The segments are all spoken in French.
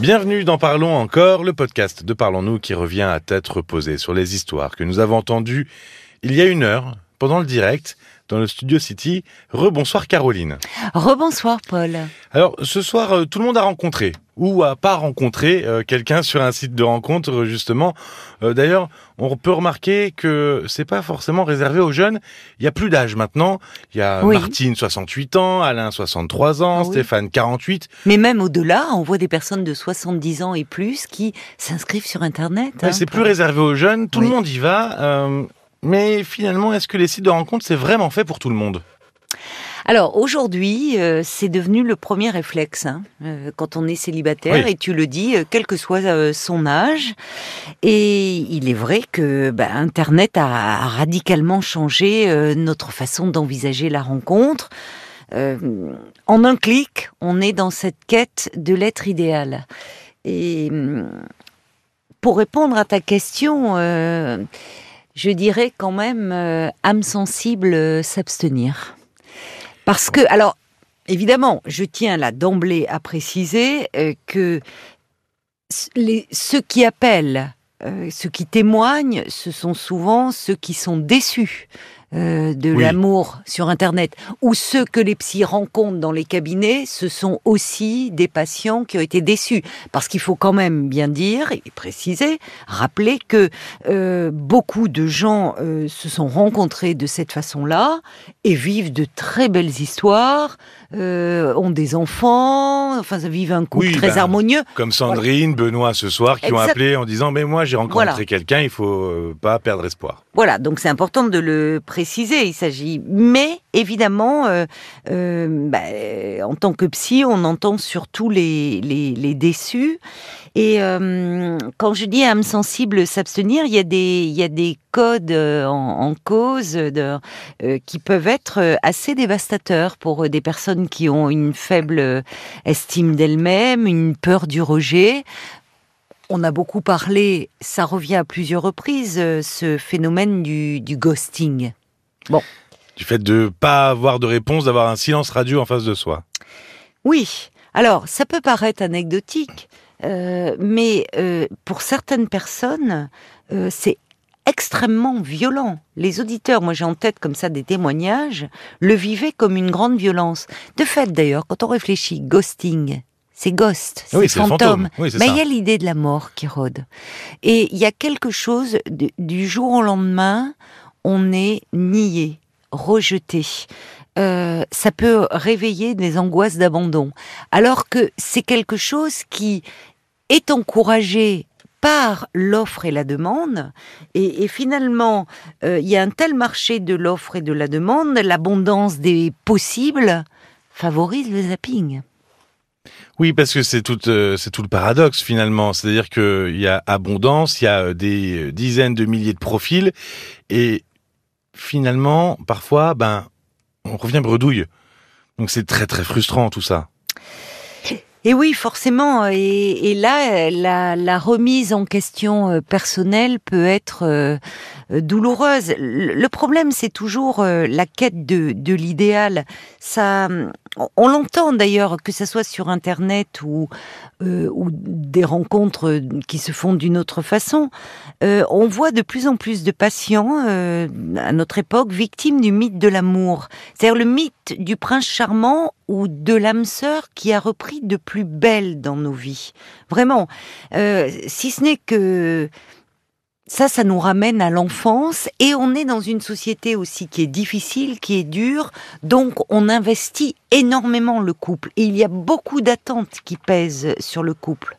Bienvenue dans Parlons encore, le podcast de Parlons-nous qui revient à tête reposée sur les histoires que nous avons entendues il y a une heure pendant le direct dans le Studio City. Rebonsoir Caroline. Rebonsoir Paul. Alors ce soir, euh, tout le monde a rencontré ou a pas rencontré euh, quelqu'un sur un site de rencontre euh, justement. D'ailleurs, on peut remarquer que c'est pas forcément réservé aux jeunes. Il y a plus d'âge maintenant. Il y a Martine 68 ans, Alain 63 ans, ah Stéphane 48. Mais même au-delà, on voit des personnes de 70 ans et plus qui s'inscrivent sur Internet. Hein, c'est plus réservé aux jeunes. Tout le monde y va. Mais finalement, est-ce que les sites de rencontres, c'est vraiment fait pour tout le monde? Alors aujourd'hui, euh, c'est devenu le premier réflexe hein, euh, quand on est célibataire et tu le dis, euh, quel que soit son âge. Et il est vrai que bah, Internet a, radicalement changé notre façon d'envisager la rencontre. en un clic, on est dans cette quête de l'être idéal. Et hum, pour répondre à ta question je dirais quand même euh, âme sensible euh, s'abstenir. Parce que, alors, évidemment, je tiens là d'emblée à préciser euh, que ceux qui appellent, ceux qui témoignent, ce sont souvent ceux qui sont déçus euh, de l'amour sur Internet, ou ceux que les psys rencontrent dans les cabinets, ce sont aussi des patients qui ont été déçus. Parce qu'il faut quand même bien dire et préciser, rappeler que euh, beaucoup de gens euh, se sont rencontrés de cette façon-là et vivent de très belles histoires, ont des enfants, enfin, vivent un couple très ben, harmonieux. Comme Sandrine, Benoît ce soir, qui ont appelé en disant Mais moi j'ai rencontré quelqu'un, il faut pas perdre espoir. Voilà, donc c'est important de le préciser. Il s'agit, mais évidemment, euh, euh, bah, en tant que psy, on entend surtout les, les, déçus. Et euh, quand je dis âme sensible s'abstenir, il y a des il y a des codes en, cause qui peuvent être assez dévastateurs pour des personnes qui ont une faible estime d'elles-mêmes, une peur du rejet. On a beaucoup parlé, ça revient à plusieurs reprises, ce phénomène du, ghosting. Bon. Du fait de pas avoir de réponse, d'avoir un silence radio en face de soi. Oui. Alors, ça peut paraître anecdotique, euh, mais euh, pour certaines personnes, c'est extrêmement violent. Les auditeurs, moi j'ai en tête comme ça des témoignages, le vivaient comme une grande violence. De fait d'ailleurs, quand on réfléchit, ghosting, c'est ghost, c'est fantôme. Mais il y a l'idée de la mort qui rôde. Et il y a quelque chose du jour au lendemain, on est nié, rejeté. Euh, ça peut réveiller des angoisses d'abandon. Alors que c'est quelque chose qui est encouragé par l'offre et la demande. Et, finalement, euh, il y a un tel marché de l'offre et de la demande, l'abondance des possibles favorise le zapping. Oui, parce que c'est tout, euh, c'est tout le paradoxe finalement. C'est-à-dire qu'il y a abondance, il y a des dizaines de milliers de profils, et finalement, parfois, ben, on revient bredouille. Donc c'est très très frustrant tout ça. Et oui, forcément. Et, là, la, remise en question personnelle peut être douloureuse. Le problème, c'est toujours la quête de, de l'idéal. Ça, on l'entend d'ailleurs, que ce soit sur Internet ou, euh, ou des rencontres qui se font d'une autre façon. Euh, on voit de plus en plus de patients, euh, à notre époque, victimes du mythe de l'amour. C'est-à-dire le mythe du prince charmant ou de l'âme sœur qui a repris de plus belle dans nos vies. Vraiment. si ce n'est que ça, ça nous ramène à l'enfance et on est dans une société aussi qui est difficile, qui est dure, donc on investit énormément le couple et il y a beaucoup d'attentes qui pèsent sur le couple.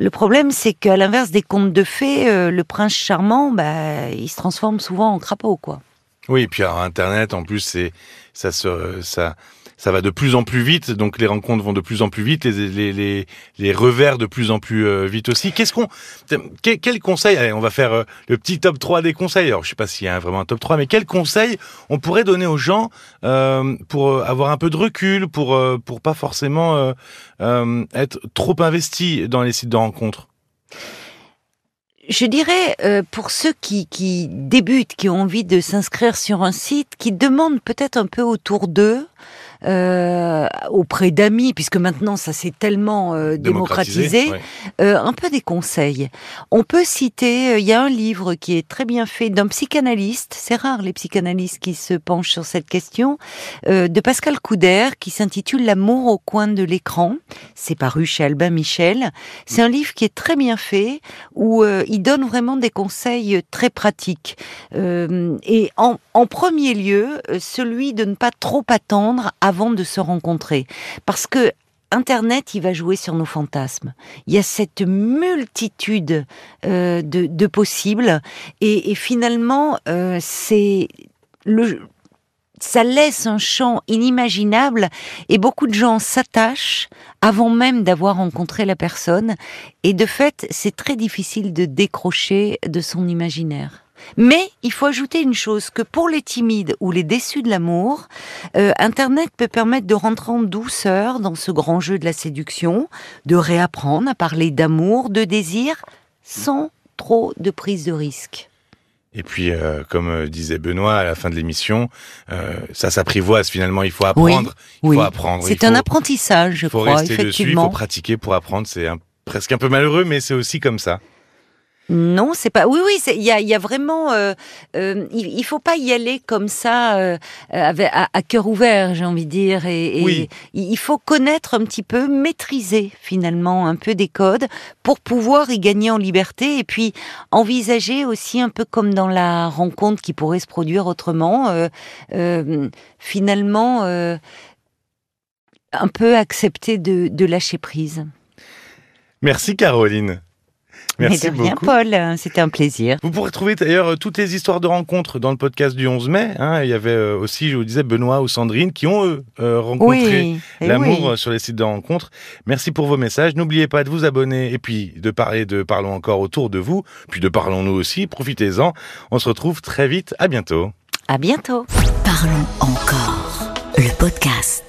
Le problème, c'est qu'à l'inverse des contes de fées, euh, le prince charmant, bah, il se transforme souvent en crapaud, quoi. Oui, et puis alors, Internet, en plus, c'est ça se ça ça va de plus en plus vite, donc les rencontres vont de plus en plus vite, les, les, les, les revers de plus en plus euh, vite aussi. Qu'est-ce qu'on, quel, quel, conseil, allez, on va faire euh, le petit top 3 des conseils. Alors, je sais pas s'il y a vraiment un top 3, mais quel conseil on pourrait donner aux gens euh, pour avoir un peu de recul, pour, pour pas forcément être trop investi dans les sites de rencontres? Je dirais, pour ceux qui, qui débutent, qui ont envie de s'inscrire sur un site, qui demandent peut-être un peu autour d'eux, euh, auprès d'amis, puisque maintenant ça s'est tellement euh, démocratisé, euh, un peu des conseils. On peut citer, il y a un livre qui est très bien fait d'un psychanalyste, c'est rare les psychanalystes qui se penchent sur cette question, de Pascal Couder, qui s'intitule L'amour au coin de l'écran. C'est paru chez Albin Michel. C'est un livre qui est très bien fait, où il donne vraiment des conseils très pratiques. et en, en premier lieu, celui de ne pas trop attendre avant de se rencontrer. Parce que Internet, il va jouer sur nos fantasmes. Il y a cette multitude euh, de, possibles et, finalement, euh, c'est le, ça laisse un champ inimaginable et beaucoup de gens s'attachent avant même d'avoir rencontré la personne et de fait, c'est très difficile de décrocher de son imaginaire. Mais il faut ajouter une chose, que pour les timides ou les déçus de l'amour, euh, Internet peut permettre de rentrer en douceur dans ce grand jeu de la séduction, de réapprendre à parler d'amour, de désir, sans trop de prise de risque. Et puis, euh, comme euh, disait Benoît à la fin de l'émission, ça s'apprivoise finalement. Il faut apprendre. il faut apprendre. C'est un apprentissage, je faut crois. Rester Dessus, il faut pratiquer pour apprendre. C'est presque un peu malheureux, mais c'est aussi comme ça. Non, c'est pas. Oui, oui, il y a, y a, vraiment. Euh, euh, il, faut pas y aller comme ça, euh, avec, à, cœur ouvert, j'ai envie de dire. Et, il faut connaître un petit peu, maîtriser finalement un peu des codes pour pouvoir y gagner en liberté et puis envisager aussi un peu comme dans la rencontre qui pourrait se produire autrement. finalement, un peu accepter de, de lâcher prise. Merci Caroline. Merci Mais de rien, Paul. C'était un plaisir. Vous pourrez trouver d'ailleurs toutes les histoires de rencontres dans le podcast du 11 mai. Hein. Il y avait euh, aussi, je vous disais, Benoît ou Sandrine qui ont eux, euh, rencontré eh l'amour sur les sites de rencontres. Merci pour vos messages. N'oubliez pas de vous abonner et puis de parler de Parlons encore autour de vous, puis de Parlons-nous aussi. Profitez-en. On se retrouve très vite. À bientôt. À bientôt. Parlons encore. Le podcast.